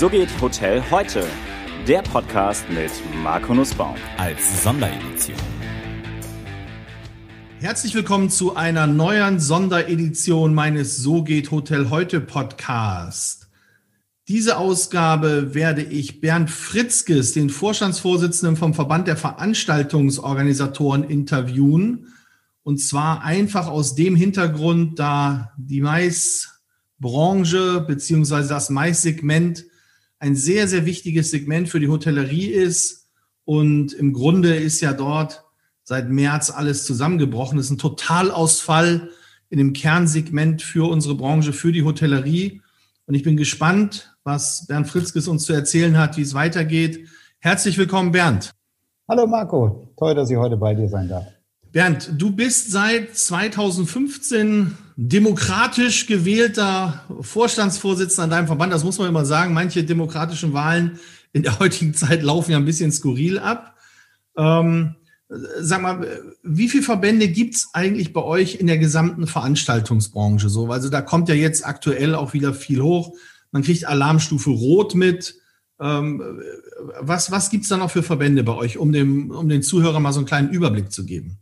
So geht Hotel heute. Der Podcast mit Marco Nussbaum. Als Sonderedition. Herzlich willkommen zu einer neuen Sonderedition meines So geht Hotel heute Podcast. Diese Ausgabe werde ich Bernd Fritzkes, den Vorstandsvorsitzenden vom Verband der Veranstaltungsorganisatoren, interviewen. Und zwar einfach aus dem Hintergrund, da die Maisbranche beziehungsweise das Maissegment ein sehr, sehr wichtiges Segment für die Hotellerie ist. Und im Grunde ist ja dort seit März alles zusammengebrochen. Es ist ein Totalausfall in dem Kernsegment für unsere Branche, für die Hotellerie. Und ich bin gespannt, was Bernd Fritzkes uns zu erzählen hat, wie es weitergeht. Herzlich willkommen, Bernd. Hallo Marco, toll, dass ich heute bei dir sein darf. Bernd, du bist seit 2015 demokratisch gewählter Vorstandsvorsitzender an deinem Verband. Das muss man immer sagen. Manche demokratischen Wahlen in der heutigen Zeit laufen ja ein bisschen skurril ab. Ähm, sag mal, wie viele Verbände gibt's eigentlich bei euch in der gesamten Veranstaltungsbranche so? Also da kommt ja jetzt aktuell auch wieder viel hoch. Man kriegt Alarmstufe Rot mit. Ähm, was was gibt's da noch für Verbände bei euch, um, dem, um den Zuhörern mal so einen kleinen Überblick zu geben?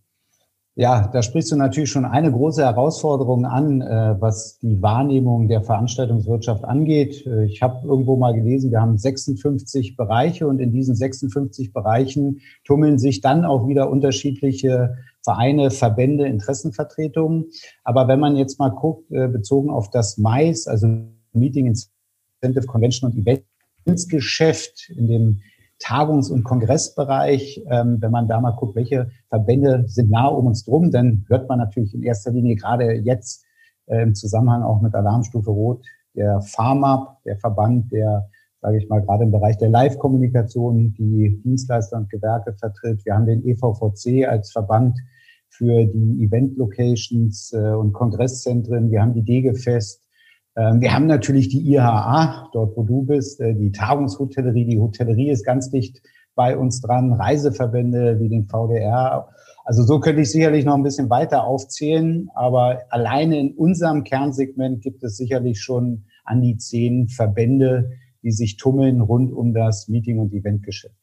Ja, da sprichst du natürlich schon eine große Herausforderung an, äh, was die Wahrnehmung der Veranstaltungswirtschaft angeht. Äh, ich habe irgendwo mal gelesen, wir haben 56 Bereiche und in diesen 56 Bereichen tummeln sich dann auch wieder unterschiedliche Vereine, Verbände, Interessenvertretungen. Aber wenn man jetzt mal guckt, äh, bezogen auf das Mais, also Meeting Incentive Convention und Eventsgeschäft, in dem Tagungs- und Kongressbereich, ähm, wenn man da mal guckt, welche Verbände sind nah um uns drum, dann hört man natürlich in erster Linie gerade jetzt äh, im Zusammenhang auch mit Alarmstufe Rot der Pharma, der Verband, der, sage ich mal, gerade im Bereich der Live-Kommunikation die Dienstleister und Gewerke vertritt. Wir haben den EVVC als Verband für die Event-Locations äh, und Kongresszentren. Wir haben die DGFest, wir haben natürlich die IHA, dort wo du bist, äh, die Tagungshotellerie. Die Hotellerie ist ganz dicht bei uns dran, Reiseverbände wie den VDR. Also so könnte ich sicherlich noch ein bisschen weiter aufzählen, aber alleine in unserem Kernsegment gibt es sicherlich schon an die zehn Verbände, die sich tummeln rund um das Meeting- und Eventgeschäft.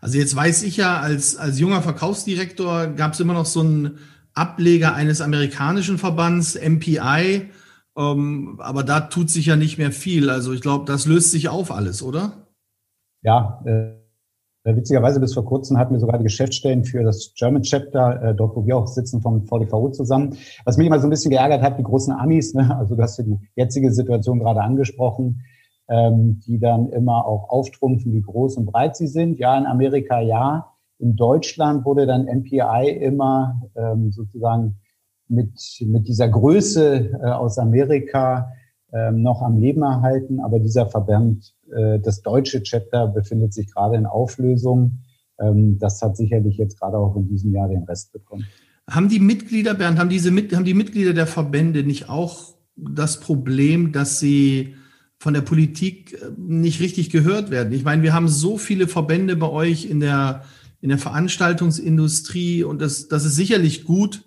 Also jetzt weiß ich ja, als, als junger Verkaufsdirektor gab es immer noch so einen Ableger eines amerikanischen Verbands, MPI. Ähm, aber da tut sich ja nicht mehr viel. Also ich glaube, das löst sich auf alles, oder? Ja, äh, witzigerweise bis vor kurzem hatten wir sogar die Geschäftsstellen für das German Chapter, äh, dort wo wir auch sitzen vom VDVO zusammen. Was mich immer so ein bisschen geärgert hat, die großen Amis, ne? also du hast ja die jetzige Situation gerade angesprochen, ähm, die dann immer auch auftrumpfen, wie groß und breit sie sind. Ja, in Amerika ja. In Deutschland wurde dann MPI immer ähm, sozusagen mit, mit dieser Größe äh, aus Amerika äh, noch am Leben erhalten. Aber dieser Verband, äh, das deutsche Chapter, befindet sich gerade in Auflösung. Ähm, das hat sicherlich jetzt gerade auch in diesem Jahr den Rest bekommen. Haben die Mitglieder, Bernd, haben, diese, haben die Mitglieder der Verbände nicht auch das Problem, dass sie von der Politik äh, nicht richtig gehört werden? Ich meine, wir haben so viele Verbände bei euch in der, in der Veranstaltungsindustrie und das, das ist sicherlich gut,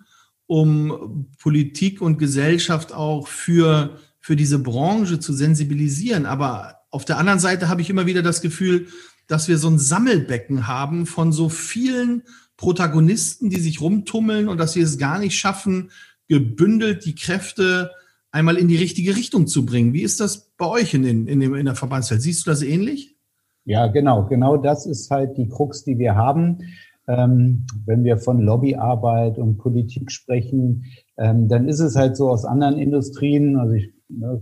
um Politik und Gesellschaft auch für, für diese Branche zu sensibilisieren. Aber auf der anderen Seite habe ich immer wieder das Gefühl, dass wir so ein Sammelbecken haben von so vielen Protagonisten, die sich rumtummeln und dass wir es gar nicht schaffen, gebündelt die Kräfte einmal in die richtige Richtung zu bringen. Wie ist das bei euch in, den, in, dem, in der Verbandswelt? Siehst du das ähnlich? Ja, genau. Genau das ist halt die Krux, die wir haben. Ähm, wenn wir von Lobbyarbeit und Politik sprechen, ähm, dann ist es halt so aus anderen Industrien, also ich ne,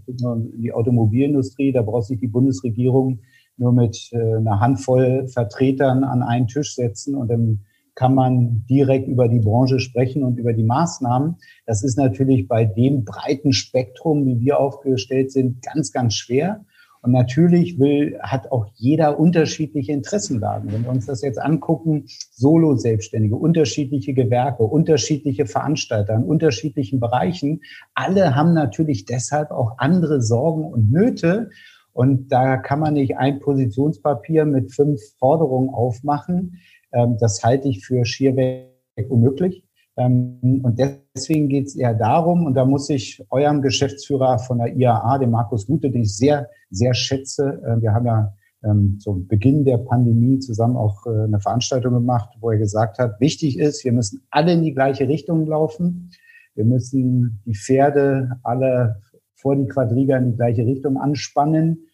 die Automobilindustrie, da braucht sich die Bundesregierung nur mit äh, einer Handvoll Vertretern an einen Tisch setzen und dann kann man direkt über die Branche sprechen und über die Maßnahmen. Das ist natürlich bei dem breiten Spektrum, wie wir aufgestellt sind, ganz, ganz schwer. Und natürlich will, hat auch jeder unterschiedliche Interessenlagen. Wenn wir uns das jetzt angucken, Solo-Selbstständige, unterschiedliche Gewerke, unterschiedliche Veranstalter in unterschiedlichen Bereichen, alle haben natürlich deshalb auch andere Sorgen und Nöte. Und da kann man nicht ein Positionspapier mit fünf Forderungen aufmachen. Ähm, das halte ich für schierweg unmöglich. Ähm, und deswegen geht es eher darum, und da muss ich eurem Geschäftsführer von der IAA, dem Markus Gute, den ich sehr, sehr schätze, äh, wir haben ja ähm, zum Beginn der Pandemie zusammen auch äh, eine Veranstaltung gemacht, wo er gesagt hat, wichtig ist, wir müssen alle in die gleiche Richtung laufen. Wir müssen die Pferde alle vor die Quadriga in die gleiche Richtung anspannen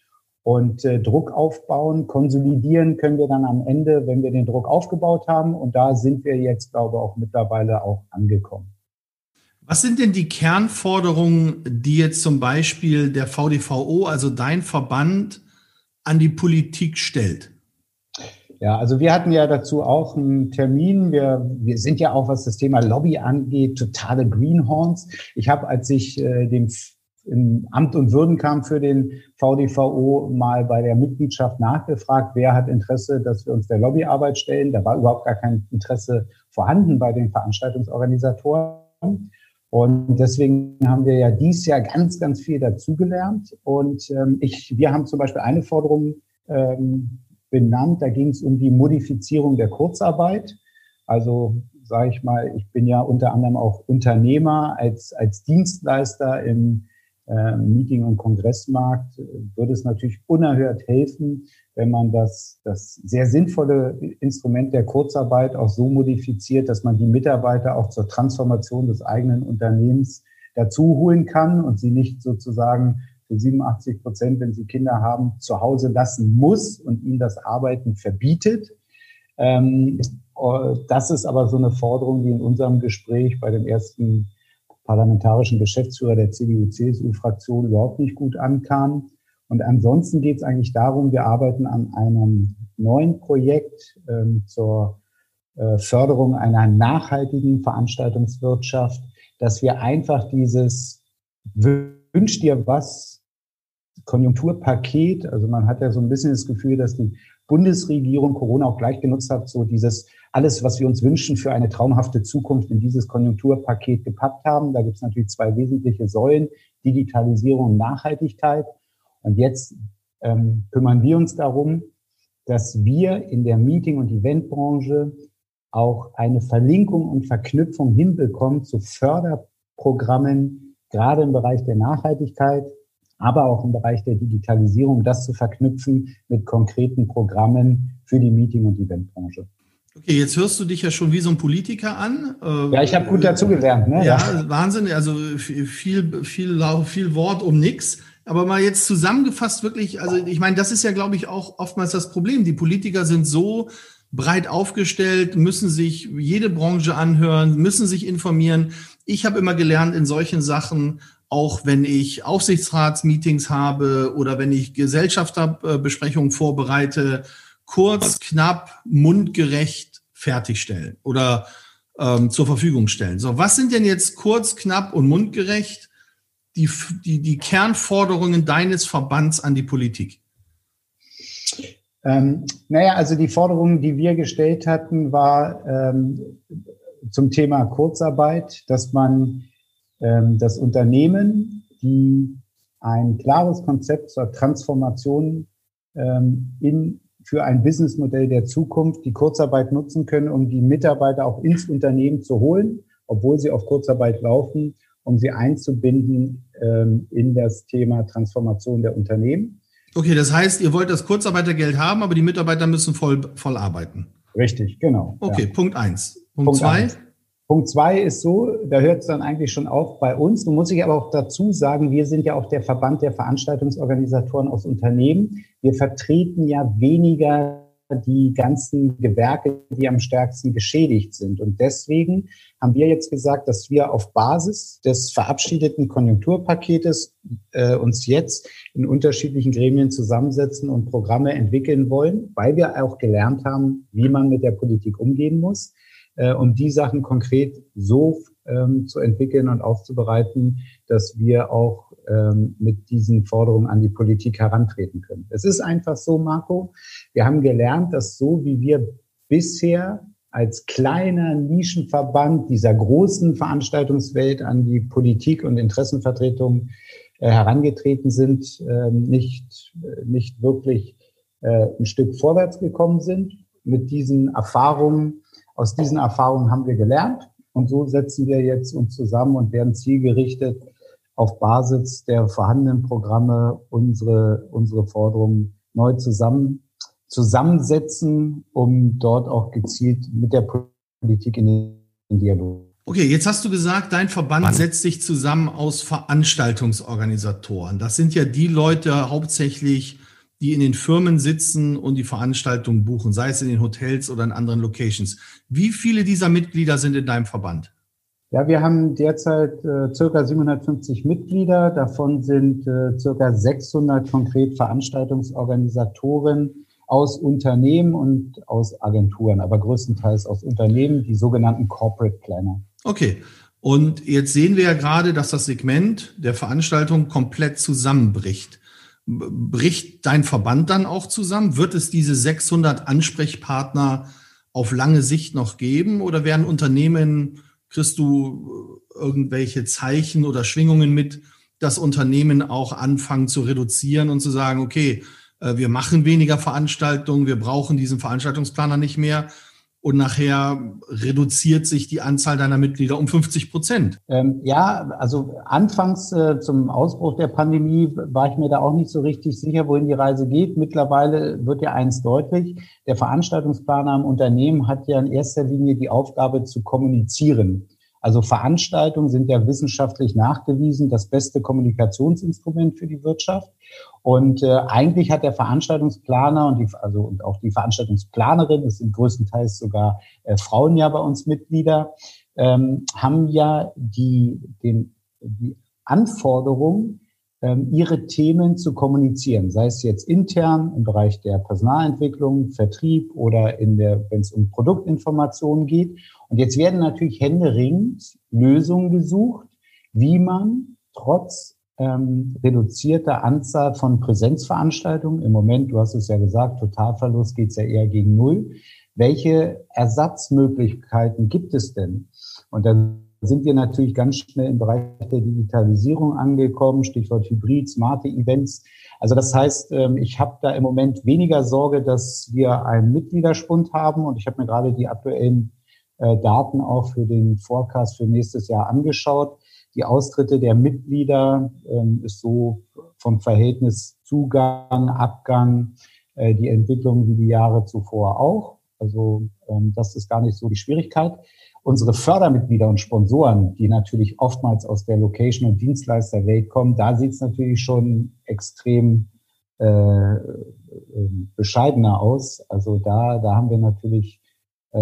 und äh, Druck aufbauen. Konsolidieren können wir dann am Ende, wenn wir den Druck aufgebaut haben. Und da sind wir jetzt, glaube ich, auch mittlerweile auch angekommen. Was sind denn die Kernforderungen, die jetzt zum Beispiel der VDVO, also dein Verband, an die Politik stellt? Ja, also wir hatten ja dazu auch einen Termin. Wir, wir sind ja auch, was das Thema Lobby angeht, totale Greenhorns. Ich habe, als ich äh, dem im Amt und Würden kam für den VDVO mal bei der Mitgliedschaft nachgefragt, wer hat Interesse, dass wir uns der Lobbyarbeit stellen. Da war überhaupt gar kein Interesse vorhanden bei den Veranstaltungsorganisatoren. Und deswegen haben wir ja dies Jahr ganz, ganz viel dazugelernt. Und ähm, ich, wir haben zum Beispiel eine Forderung ähm, benannt, da ging es um die Modifizierung der Kurzarbeit. Also sage ich mal, ich bin ja unter anderem auch Unternehmer als, als Dienstleister im äh, Meeting- und Kongressmarkt würde es natürlich unerhört helfen, wenn man das, das sehr sinnvolle Instrument der Kurzarbeit auch so modifiziert, dass man die Mitarbeiter auch zur Transformation des eigenen Unternehmens dazu holen kann und sie nicht sozusagen für 87 Prozent, wenn sie Kinder haben, zu Hause lassen muss und ihnen das Arbeiten verbietet. Ähm, das ist aber so eine Forderung, die in unserem Gespräch bei dem ersten parlamentarischen Geschäftsführer der CDU-CSU-Fraktion überhaupt nicht gut ankam. Und ansonsten geht es eigentlich darum, wir arbeiten an einem neuen Projekt ähm, zur äh, Förderung einer nachhaltigen Veranstaltungswirtschaft, dass wir einfach dieses Wünsch dir was Konjunkturpaket, also man hat ja so ein bisschen das Gefühl, dass die Bundesregierung Corona auch gleich genutzt hat, so dieses alles, was wir uns wünschen für eine traumhafte Zukunft in dieses Konjunkturpaket gepackt haben. Da gibt es natürlich zwei wesentliche Säulen, Digitalisierung und Nachhaltigkeit. Und jetzt ähm, kümmern wir uns darum, dass wir in der Meeting- und Eventbranche auch eine Verlinkung und Verknüpfung hinbekommen zu Förderprogrammen, gerade im Bereich der Nachhaltigkeit, aber auch im Bereich der Digitalisierung, das zu verknüpfen mit konkreten Programmen für die Meeting- und Eventbranche. Okay, jetzt hörst du dich ja schon wie so ein Politiker an. Ja, ich habe gut dazugelernt. Ne? Ja, ja, Wahnsinn. Also viel, viel, viel Wort um nichts. Aber mal jetzt zusammengefasst wirklich, also ich meine, das ist ja, glaube ich, auch oftmals das Problem. Die Politiker sind so breit aufgestellt, müssen sich jede Branche anhören, müssen sich informieren. Ich habe immer gelernt, in solchen Sachen auch wenn ich Aufsichtsratsmeetings habe oder wenn ich Gesellschafterbesprechungen vorbereite, kurz, knapp, mundgerecht fertigstellen oder ähm, zur Verfügung stellen. So, was sind denn jetzt kurz, knapp und mundgerecht die, die, die Kernforderungen deines Verbands an die Politik? Ähm, naja, also die Forderung, die wir gestellt hatten, war ähm, zum Thema Kurzarbeit, dass man ähm, das Unternehmen, die ein klares Konzept zur Transformation ähm, in, für ein Businessmodell der Zukunft die Kurzarbeit nutzen können, um die Mitarbeiter auch ins Unternehmen zu holen, obwohl sie auf Kurzarbeit laufen, um sie einzubinden ähm, in das Thema Transformation der Unternehmen. Okay, das heißt, ihr wollt das Kurzarbeitergeld haben, aber die Mitarbeiter müssen voll, voll arbeiten. Richtig, genau. Okay, ja. Punkt eins. Punkt, Punkt zwei. Eins. Punkt zwei ist so, da hört es dann eigentlich schon auf bei uns. Du musst ich aber auch dazu sagen, wir sind ja auch der Verband der Veranstaltungsorganisatoren aus Unternehmen. Wir vertreten ja weniger die ganzen Gewerke, die am stärksten geschädigt sind. Und deswegen haben wir jetzt gesagt, dass wir auf Basis des verabschiedeten Konjunkturpaketes äh, uns jetzt in unterschiedlichen Gremien zusammensetzen und Programme entwickeln wollen, weil wir auch gelernt haben, wie man mit der Politik umgehen muss äh, um die Sachen konkret so ähm, zu entwickeln und aufzubereiten, dass wir auch ähm, mit diesen Forderungen an die Politik herantreten können. Es ist einfach so, Marco, wir haben gelernt, dass so wie wir bisher als kleiner Nischenverband dieser großen Veranstaltungswelt an die Politik und Interessenvertretung äh, herangetreten sind, äh, nicht, äh, nicht wirklich äh, ein Stück vorwärts gekommen sind. Mit diesen Erfahrungen aus diesen Erfahrungen haben wir gelernt Und so setzen wir jetzt uns zusammen und werden zielgerichtet auf Basis der vorhandenen Programme unsere, unsere Forderungen neu zusammen, zusammensetzen, um dort auch gezielt mit der Politik in den Dialog. Okay, jetzt hast du gesagt, dein Verband setzt sich zusammen aus Veranstaltungsorganisatoren. Das sind ja die Leute hauptsächlich, die in den Firmen sitzen und die Veranstaltungen buchen, sei es in den Hotels oder in anderen Locations. Wie viele dieser Mitglieder sind in deinem Verband? Ja, wir haben derzeit äh, circa 750 Mitglieder. Davon sind äh, circa 600 konkret Veranstaltungsorganisatoren aus Unternehmen und aus Agenturen, aber größtenteils aus Unternehmen, die sogenannten Corporate Planner. Okay. Und jetzt sehen wir ja gerade, dass das Segment der Veranstaltung komplett zusammenbricht. Bricht dein Verband dann auch zusammen? Wird es diese 600 Ansprechpartner auf lange Sicht noch geben oder werden Unternehmen kriegst du äh, irgendwelche Zeichen oder Schwingungen mit, dass Unternehmen auch anfangen zu reduzieren und zu sagen, okay, äh, wir machen weniger Veranstaltungen, wir brauchen diesen Veranstaltungsplaner nicht mehr und nachher reduziert sich die Anzahl deiner Mitglieder um 50 Prozent. Ähm, ja, also anfangs äh, zum Ausbruch der Pandemie war ich mir da auch nicht so richtig sicher, wohin die Reise geht. Mittlerweile wird ja eins deutlich. Der Veranstaltungsplaner im Unternehmen hat ja in erster Linie die Aufgabe zu kommunizieren. Also Veranstaltungen sind ja wissenschaftlich nachgewiesen das beste Kommunikationsinstrument für die Wirtschaft. Und äh, eigentlich hat der Veranstaltungsplaner und die, also und auch die Veranstaltungsplanerin, das sind größtenteils sogar äh, Frauen ja bei uns Mitglieder, ähm, haben ja die, den, die Anforderung, ähm, ihre Themen zu kommunizieren, sei es jetzt intern im Bereich der Personalentwicklung, Vertrieb oder in der, wenn es um Produktinformationen geht. Und jetzt werden natürlich händeringend Lösungen gesucht, wie man trotz ähm, reduzierter Anzahl von Präsenzveranstaltungen, im Moment, du hast es ja gesagt, Totalverlust geht es ja eher gegen Null. Welche Ersatzmöglichkeiten gibt es denn? Und dann sind wir natürlich ganz schnell im Bereich der Digitalisierung angekommen, Stichwort Hybrid, smarte Events. Also das heißt, ähm, ich habe da im Moment weniger Sorge, dass wir einen Mitgliederspund haben und ich habe mir gerade die aktuellen äh, Daten auch für den Forecast für nächstes Jahr angeschaut. Die Austritte der Mitglieder ähm, ist so vom Verhältnis Zugang, Abgang, äh, die Entwicklung wie die Jahre zuvor auch. Also ähm, das ist gar nicht so die Schwierigkeit unsere Fördermitglieder und Sponsoren, die natürlich oftmals aus der Location- und Dienstleisterwelt kommen, da sieht es natürlich schon extrem äh, äh, bescheidener aus. Also da, da haben wir natürlich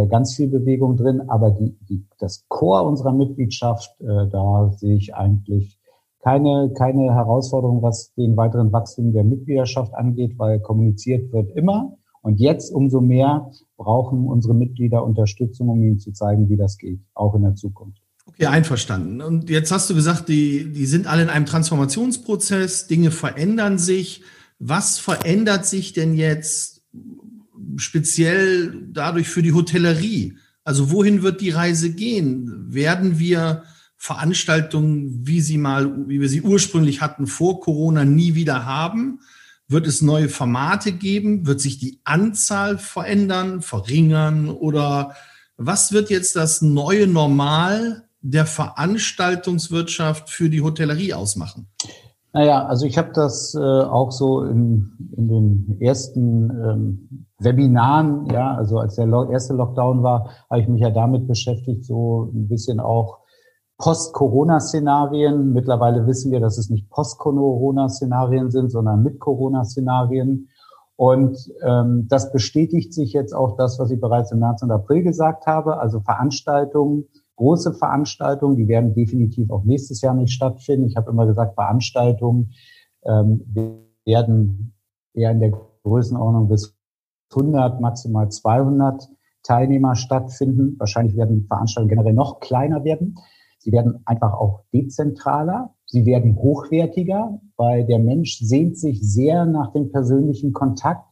ganz viel Bewegung drin, aber die, die, das Core unserer Mitgliedschaft, äh, da sehe ich eigentlich keine, keine Herausforderung, was den weiteren Wachstum der Mitgliedschaft angeht, weil kommuniziert wird immer. Und jetzt umso mehr brauchen unsere Mitglieder Unterstützung, um ihnen zu zeigen, wie das geht, auch in der Zukunft. Okay, einverstanden. Und jetzt hast du gesagt, die, die sind alle in einem Transformationsprozess, Dinge verändern sich. Was verändert sich denn jetzt speziell dadurch für die Hotellerie? Also wohin wird die Reise gehen? Werden wir Veranstaltungen, wie sie mal, wie wir sie ursprünglich hatten vor Corona, nie wieder haben? Wird es neue Formate geben? Wird sich die Anzahl verändern, verringern? Oder was wird jetzt das neue Normal der Veranstaltungswirtschaft für die Hotellerie ausmachen? Naja, also ich habe das äh, auch so in, in den ersten ähm, Webinaren, ja, also als der erste Lockdown war, habe ich mich ja damit beschäftigt, so ein bisschen auch Post-Corona-Szenarien. Mittlerweile wissen wir, dass es nicht Post-Corona-Szenarien sind, sondern Mit-Corona-Szenarien. Und ähm, das bestätigt sich jetzt auch das, was ich bereits im März und April gesagt habe. Also Veranstaltungen, große Veranstaltungen, die werden definitiv auch nächstes Jahr nicht stattfinden. Ich habe immer gesagt, Veranstaltungen ähm, werden eher in der Größenordnung bis 100, maximal 200 Teilnehmer stattfinden. Wahrscheinlich werden Veranstaltungen generell noch kleiner werden. Sie werden einfach auch dezentraler. Sie werden hochwertiger, weil der Mensch sehnt sich sehr nach dem persönlichen Kontakt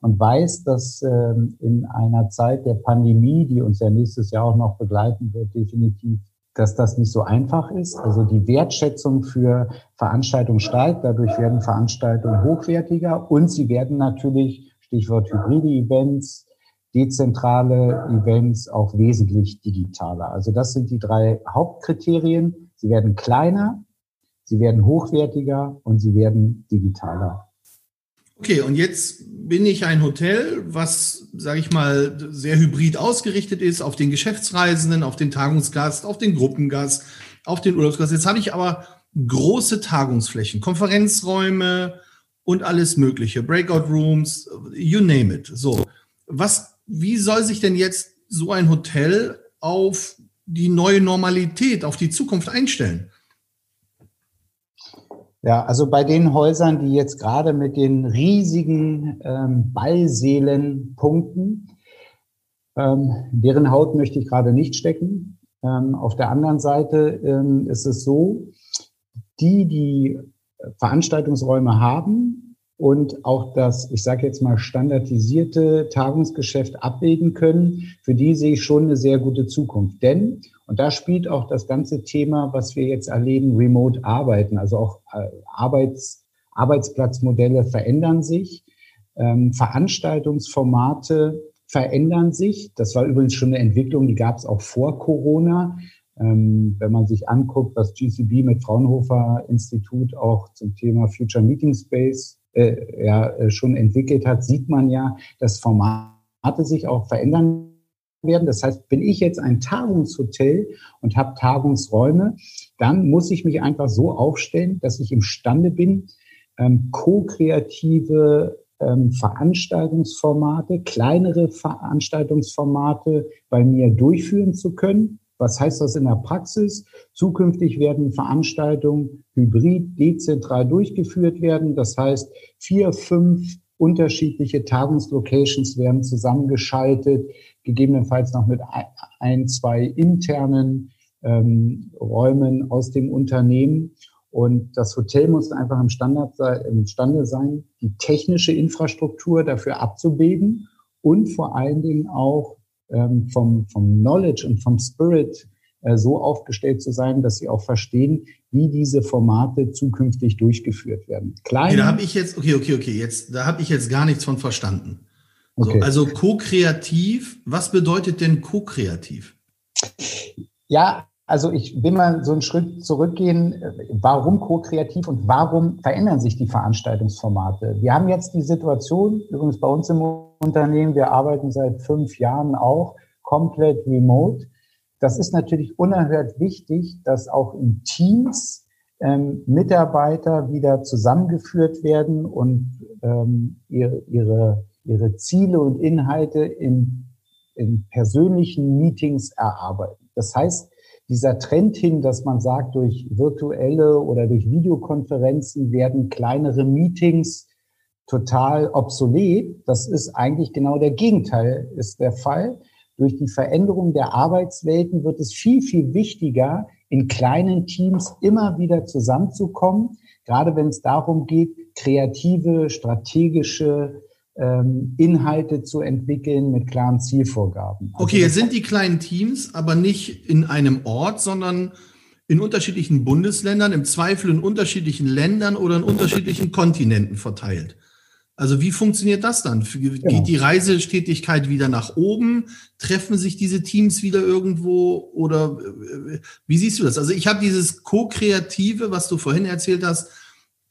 und weiß, dass ähm, in einer Zeit der Pandemie, die uns ja nächstes Jahr auch noch begleiten wird, definitiv, dass das nicht so einfach ist. Also die Wertschätzung für Veranstaltungen steigt. Dadurch werden Veranstaltungen hochwertiger und sie werden natürlich, Stichwort hybride Events, dezentrale Events auch wesentlich digitaler. Also das sind die drei Hauptkriterien. Sie werden kleiner, sie werden hochwertiger und sie werden digitaler. Okay, und jetzt bin ich ein Hotel, was, sage ich mal, sehr hybrid ausgerichtet ist auf den Geschäftsreisenden, auf den Tagungsgast, auf den Gruppengast, auf den Urlaubsgast. Jetzt habe ich aber große Tagungsflächen, Konferenzräume und alles Mögliche, Breakout Rooms, you name it. So, was, wie soll sich denn jetzt so ein Hotel auf die neue Normalität, auf die Zukunft einstellen? Ja, also bei den Häusern, die jetzt gerade mit den riesigen ähm, Ballseelen punkten, ähm, deren Haut möchte ich gerade nicht stecken. Ähm, auf der anderen Seite ähm, ist es so, die, die Veranstaltungsräume haben und auch das, ich sage jetzt mal, standardisierte Tagungsgeschäft abbilden können, für die sehe ich schon eine sehr gute Zukunft. Denn, und da spielt auch das ganze Thema, was wir jetzt erleben, Remote Arbeiten, also auch äh, Arbeits, Arbeitsplatzmodelle verändern sich, ähm, Veranstaltungsformate verändern sich. Das war übrigens schon eine Entwicklung, die gab es auch vor Corona. Ähm, wenn man sich anguckt, was GCB mit Fraunhofer Institut auch zum Thema Future Meeting Space äh, ja, äh, schon entwickelt hat, sieht man ja, dass Formate sich auch verändern werden. Das heißt, bin ich jetzt ein Tagungshotel und habe Tagungsräume, dann muss ich mich einfach so aufstellen, dass ich imstande bin, ähm, ko-kreative ähm, Veranstaltungsformate, kleinere Veranstaltungsformate bei mir durchführen zu können. Was heißt das in der Praxis? Zukünftig werden Veranstaltungen hybrid, dezentral durchgeführt werden. Das heißt, vier, fünf unterschiedliche Tagungslocations werden zusammengeschaltet, gegebenenfalls noch mit ein, zwei internen ähm, Räumen aus dem Unternehmen. Und das Hotel muss einfach im Standard imstande sein, die technische Infrastruktur dafür abzubilden und vor allen Dingen auch ähm, vom, vom Knowledge und vom Spirit äh, so aufgestellt zu sein, dass sie auch verstehen, wie diese Formate zukünftig durchgeführt werden. Kleine, okay, da habe ich jetzt, okay, okay, okay, jetzt, da habe ich jetzt gar nichts von verstanden. Okay. So, also ko-kreativ, was bedeutet denn ko-kreativ? Ja, also ich will mal so einen Schritt zurückgehen. Warum ko-kreativ und warum verändern sich die Veranstaltungsformate? Wir haben jetzt die Situation, übrigens bei uns im Unternehmen, wir arbeiten seit fünf Jahren auch komplett remote. Das ist natürlich unerhört wichtig, dass auch in Teams ähm, Mitarbeiter wieder zusammengeführt werden und ähm, ihre, ihre, ihre Ziele und Inhalte in, in persönlichen Meetings erarbeiten. Das heißt, dieser Trend hin, dass man sagt, durch virtuelle oder durch Videokonferenzen werden kleinere Meetings total obsolet. Das ist eigentlich genau der Gegenteil ist der Fall. Durch die Veränderung der Arbeitswelten wird es viel, viel wichtiger, in kleinen Teams immer wieder zusammenzukommen, gerade wenn es darum geht, kreative, strategische ähm, Inhalte zu entwickeln mit klaren Zielvorgaben. Also okay, jetzt sind die kleinen Teams aber nicht in einem Ort, sondern in unterschiedlichen Bundesländern, im Zweifel in unterschiedlichen Ländern oder in unterschiedlichen Kontinenten verteilt. Also wie funktioniert das dann? Geht genau. die Reisestetigkeit wieder nach oben? Treffen sich diese Teams wieder irgendwo? Oder äh, wie siehst du das? Also ich habe dieses Co-Kreative, was du vorhin erzählt hast,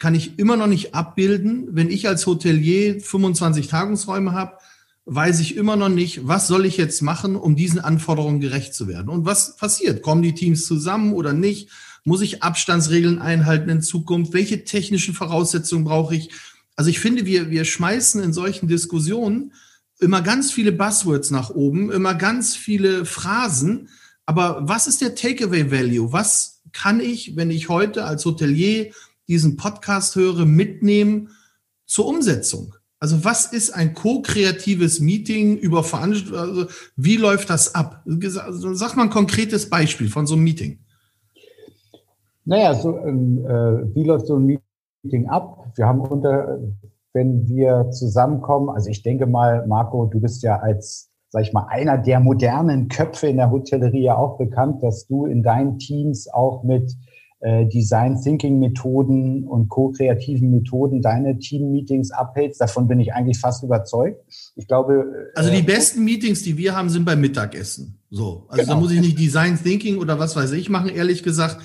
kann ich immer noch nicht abbilden. Wenn ich als Hotelier 25 Tagungsräume habe, weiß ich immer noch nicht, was soll ich jetzt machen, um diesen Anforderungen gerecht zu werden. Und was passiert? Kommen die Teams zusammen oder nicht? Muss ich Abstandsregeln einhalten in Zukunft? Welche technischen Voraussetzungen brauche ich? Also ich finde, wir, wir schmeißen in solchen Diskussionen immer ganz viele Buzzwords nach oben, immer ganz viele Phrasen. Aber was ist der Takeaway-Value? Was kann ich, wenn ich heute als Hotelier diesen Podcast höre, mitnehmen zur Umsetzung? Also was ist ein ko-kreatives Meeting über Veranstaltungen? Also wie läuft das ab? Sag mal ein konkretes Beispiel von so einem Meeting. Naja, so, ähm, äh, wie läuft so ein Meeting ab? Wir haben unter, wenn wir zusammenkommen, also ich denke mal, Marco, du bist ja als, sag ich mal, einer der modernen Köpfe in der Hotellerie ja auch bekannt, dass du in deinen Teams auch mit Design Thinking Methoden und co-kreativen Methoden deine Team-Meetings abhältst. Davon bin ich eigentlich fast überzeugt. Ich glaube. Also die äh, besten Meetings, die wir haben, sind beim Mittagessen. So. Also genau. da muss ich nicht Design Thinking oder was weiß ich machen, ehrlich gesagt.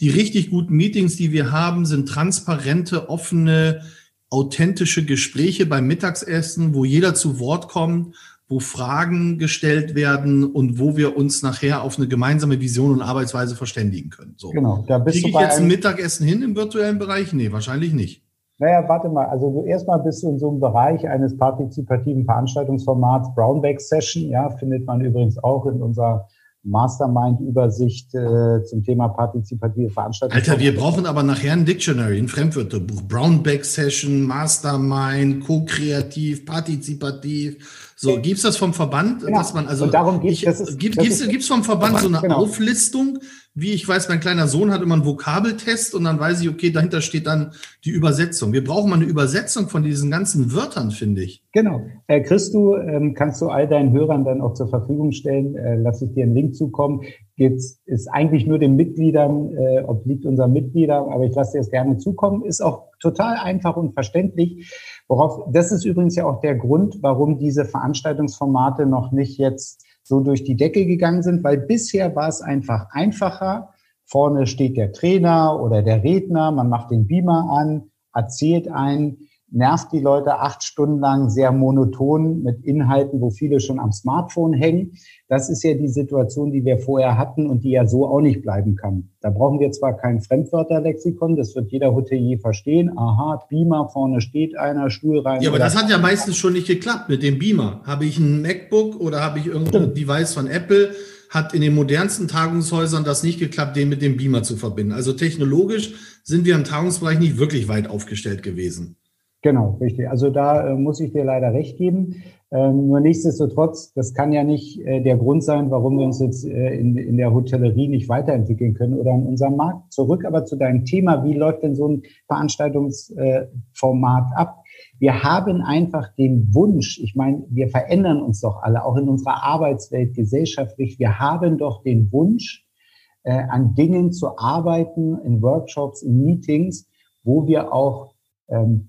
Die richtig guten Meetings, die wir haben, sind transparente, offene, authentische Gespräche beim Mittagsessen, wo jeder zu Wort kommt, wo Fragen gestellt werden und wo wir uns nachher auf eine gemeinsame Vision und Arbeitsweise verständigen können. So. Genau, da bist Kriege du bei ich jetzt ein Mittagessen hin im virtuellen Bereich? Nee, wahrscheinlich nicht. Naja, warte mal, also du erstmal bist du in so einem Bereich eines partizipativen Veranstaltungsformats Brownback Session, ja, findet man übrigens auch in unserer Mastermind-Übersicht äh, zum Thema partizipative Veranstaltungen. Alter, wir brauchen aber nachher ein Dictionary, ein Fremdwörterbuch. Brownback-Session, Mastermind, ko-kreativ, partizipativ. So, gibt's das vom Verband, genau. dass man also Und darum geht, ist, gibt, gibt's vom Verband, Verband so eine genau. Auflistung, wie ich weiß, mein kleiner Sohn hat immer einen Vokabeltest und dann weiß ich, okay, dahinter steht dann die Übersetzung. Wir brauchen mal eine Übersetzung von diesen ganzen Wörtern, finde ich. Genau. Äh, du, ähm, kannst du all deinen Hörern dann auch zur Verfügung stellen, äh, lass ich dir einen Link zukommen. Jetzt ist eigentlich nur den Mitgliedern, äh, obliegt unseren Mitgliedern, aber ich lasse dir das gerne zukommen. Ist auch total einfach und verständlich. Worauf, das ist übrigens ja auch der Grund, warum diese Veranstaltungsformate noch nicht jetzt so durch die Decke gegangen sind, weil bisher war es einfach einfacher. Vorne steht der Trainer oder der Redner, man macht den Beamer an, erzählt ein, nervt die Leute acht Stunden lang sehr monoton mit Inhalten, wo viele schon am Smartphone hängen. Das ist ja die Situation, die wir vorher hatten und die ja so auch nicht bleiben kann. Da brauchen wir zwar kein Fremdwörterlexikon, das wird jeder Hotelier verstehen. Aha, Beamer, vorne steht einer, Stuhl rein. Ja, aber das hat ja meistens schon nicht geklappt mit dem Beamer. Habe ich ein MacBook oder habe ich irgendein Device von Apple? Hat in den modernsten Tagungshäusern das nicht geklappt, den mit dem Beamer zu verbinden. Also technologisch sind wir im Tagungsbereich nicht wirklich weit aufgestellt gewesen. Genau, richtig. Also da äh, muss ich dir leider recht geben. Ähm, nur nichtsdestotrotz, das kann ja nicht äh, der Grund sein, warum wir uns jetzt äh, in, in der Hotellerie nicht weiterentwickeln können oder in unserem Markt. Zurück aber zu deinem Thema, wie läuft denn so ein Veranstaltungsformat äh, ab? Wir haben einfach den Wunsch, ich meine, wir verändern uns doch alle, auch in unserer Arbeitswelt gesellschaftlich, wir haben doch den Wunsch, äh, an Dingen zu arbeiten, in Workshops, in Meetings, wo wir auch ähm,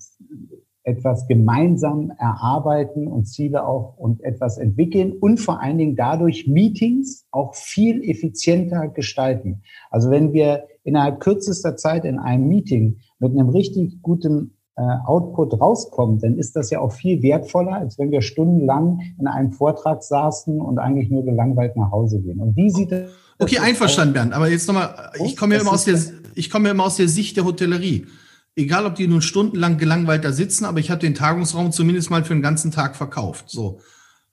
etwas gemeinsam erarbeiten und Ziele auch und etwas entwickeln und vor allen Dingen dadurch Meetings auch viel effizienter gestalten. Also wenn wir innerhalb kürzester Zeit in einem Meeting mit einem richtig guten äh, Output rauskommen, dann ist das ja auch viel wertvoller, als wenn wir stundenlang in einem Vortrag saßen und eigentlich nur gelangweilt nach Hause gehen. Und wie sieht das? Okay, einverstanden, Bernd. Aber jetzt nochmal, ich komme ja immer aus der, ich komme ja immer aus der Sicht der Hotellerie egal ob die nun stundenlang gelangweilt da sitzen, aber ich habe den Tagungsraum zumindest mal für den ganzen Tag verkauft. So.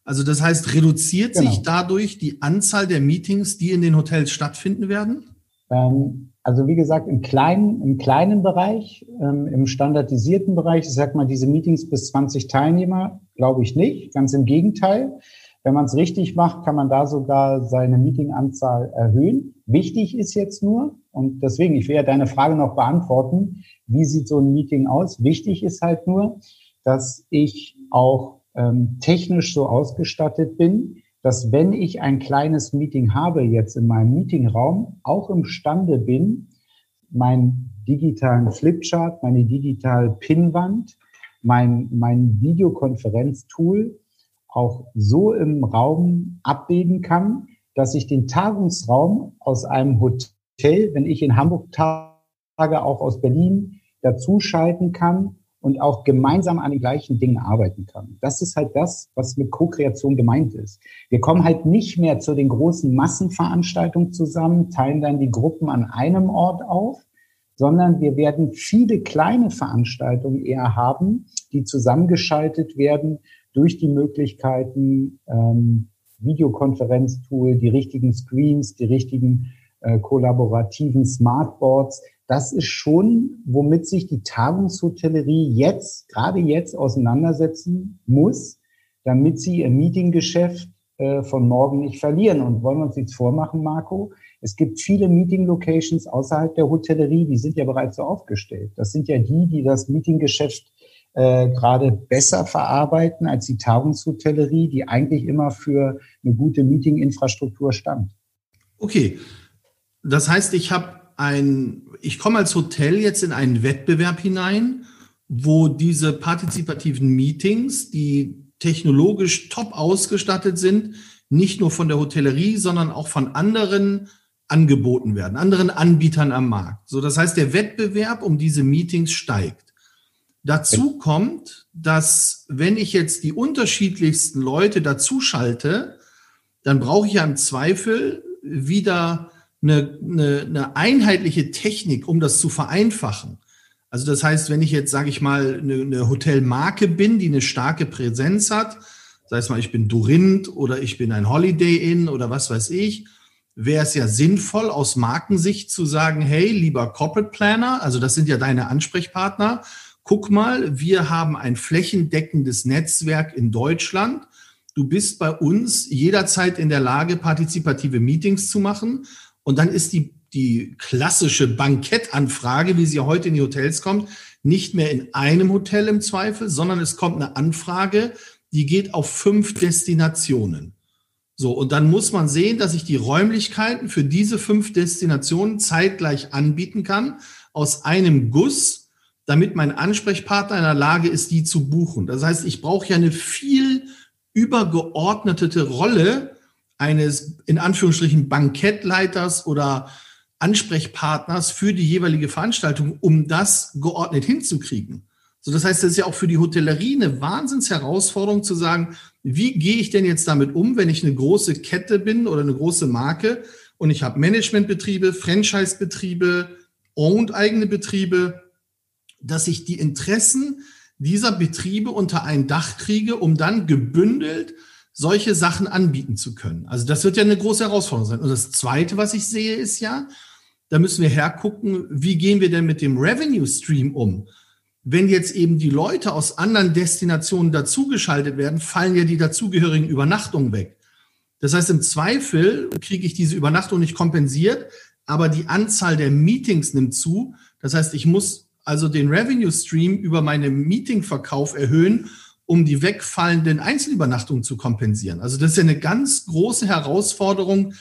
Also das heißt, reduziert genau. sich dadurch die Anzahl der Meetings, die in den Hotels stattfinden werden? Ähm, also wie gesagt, im kleinen, im kleinen Bereich, ähm, im standardisierten Bereich, ich sag mal, diese Meetings bis 20 Teilnehmer, glaube ich nicht. Ganz im Gegenteil. Wenn man es richtig macht, kann man da sogar seine Meetinganzahl erhöhen. Wichtig ist jetzt nur, und deswegen, ich will ja deine Frage noch beantworten, wie sieht so ein Meeting aus? Wichtig ist halt nur, dass ich auch ähm, technisch so ausgestattet bin, dass wenn ich ein kleines Meeting habe jetzt in meinem Meetingraum, auch imstande bin, meinen digitalen Flipchart, meine digitale Pinwand, mein, mein Videokonferenztool auch so im Raum abbilden kann, dass ich den Tagungsraum aus einem Hotel, wenn ich in Hamburg tage, auch aus Berlin, dazuschalten kann und auch gemeinsam an den gleichen Dingen arbeiten kann. Das ist halt das, was mit Co-Kreation gemeint ist. Wir kommen halt nicht mehr zu den großen Massenveranstaltungen zusammen, teilen dann die Gruppen an einem Ort auf, sondern wir werden viele kleine Veranstaltungen eher haben, die zusammengeschaltet werden durch die Möglichkeiten ähm, Videokonferenztool, die richtigen Screens, die richtigen äh, kollaborativen Smartboards, das ist schon, womit sich die Tagungshotellerie jetzt, gerade jetzt auseinandersetzen muss, damit sie ihr Meetinggeschäft äh, von morgen nicht verlieren. Und wollen wir uns nichts vormachen, Marco? Es gibt viele Meeting-Locations außerhalb der Hotellerie, die sind ja bereits so aufgestellt. Das sind ja die, die das Meetinggeschäft äh, gerade besser verarbeiten als die Tagungshotellerie, die eigentlich immer für eine gute Meeting-Infrastruktur stand. Okay, das heißt, ich habe ein, ich komme als Hotel jetzt in einen Wettbewerb hinein, wo diese partizipativen Meetings, die technologisch top ausgestattet sind, nicht nur von der Hotellerie, sondern auch von anderen angeboten werden, anderen Anbietern am Markt. So, das heißt, der Wettbewerb um diese Meetings steigt. Dazu kommt, dass wenn ich jetzt die unterschiedlichsten Leute dazu schalte, dann brauche ich ja im Zweifel wieder eine, eine, eine einheitliche Technik, um das zu vereinfachen. Also das heißt, wenn ich jetzt, sage ich mal, eine, eine Hotelmarke bin, die eine starke Präsenz hat, sei es mal, ich bin Dorint oder ich bin ein Holiday Inn oder was weiß ich, wäre es ja sinnvoll, aus Markensicht zu sagen, hey, lieber Corporate Planner, also das sind ja deine Ansprechpartner, guck mal, wir haben ein flächendeckendes Netzwerk in Deutschland. Du bist bei uns jederzeit in der Lage, partizipative Meetings zu machen. Und dann ist die die klassische Bankettanfrage, wie sie heute in die Hotels kommt, nicht mehr in einem Hotel im Zweifel, sondern es kommt eine Anfrage, die geht auf fünf Destinationen. So, und dann muss man sehen, dass ich die Räumlichkeiten für diese fünf Destinationen zeitgleich anbieten kann, aus einem Guss, damit mein Ansprechpartner in der Lage ist, die zu buchen. Das heißt, ich brauche ja eine viel übergeordnete Rolle eines, in Anführungsstrichen, Bankettleiters oder Ansprechpartners für die jeweilige Veranstaltung, um das geordnet hinzukriegen. So, das heißt, das ist ja auch für die Hotellerie eine Wahnsinnsherausforderung zu sagen, wie gehe ich denn jetzt damit um, wenn ich eine große Kette bin oder eine große Marke und ich habe Managementbetriebe, Franchise-Betriebe, owned eigene Betriebe, dass ich die Interessen dieser Betriebe unter ein Dach kriege, um dann gebündelt solche Sachen anbieten zu können. Also das wird ja eine große Herausforderung sein. Und das Zweite, was ich sehe, ist ja, da müssen wir hergucken, wie gehen wir denn mit dem Revenue Stream um? Wenn jetzt eben die Leute aus anderen Destinationen dazugeschaltet werden, fallen ja die dazugehörigen Übernachtungen weg. Das heißt, im Zweifel kriege ich diese Übernachtung nicht kompensiert, aber die Anzahl der Meetings nimmt zu. Das heißt, ich muss also den Revenue Stream über meinen Meetingverkauf erhöhen, um die wegfallenden Einzelübernachtungen zu kompensieren. Also das ist ja eine ganz große Herausforderung,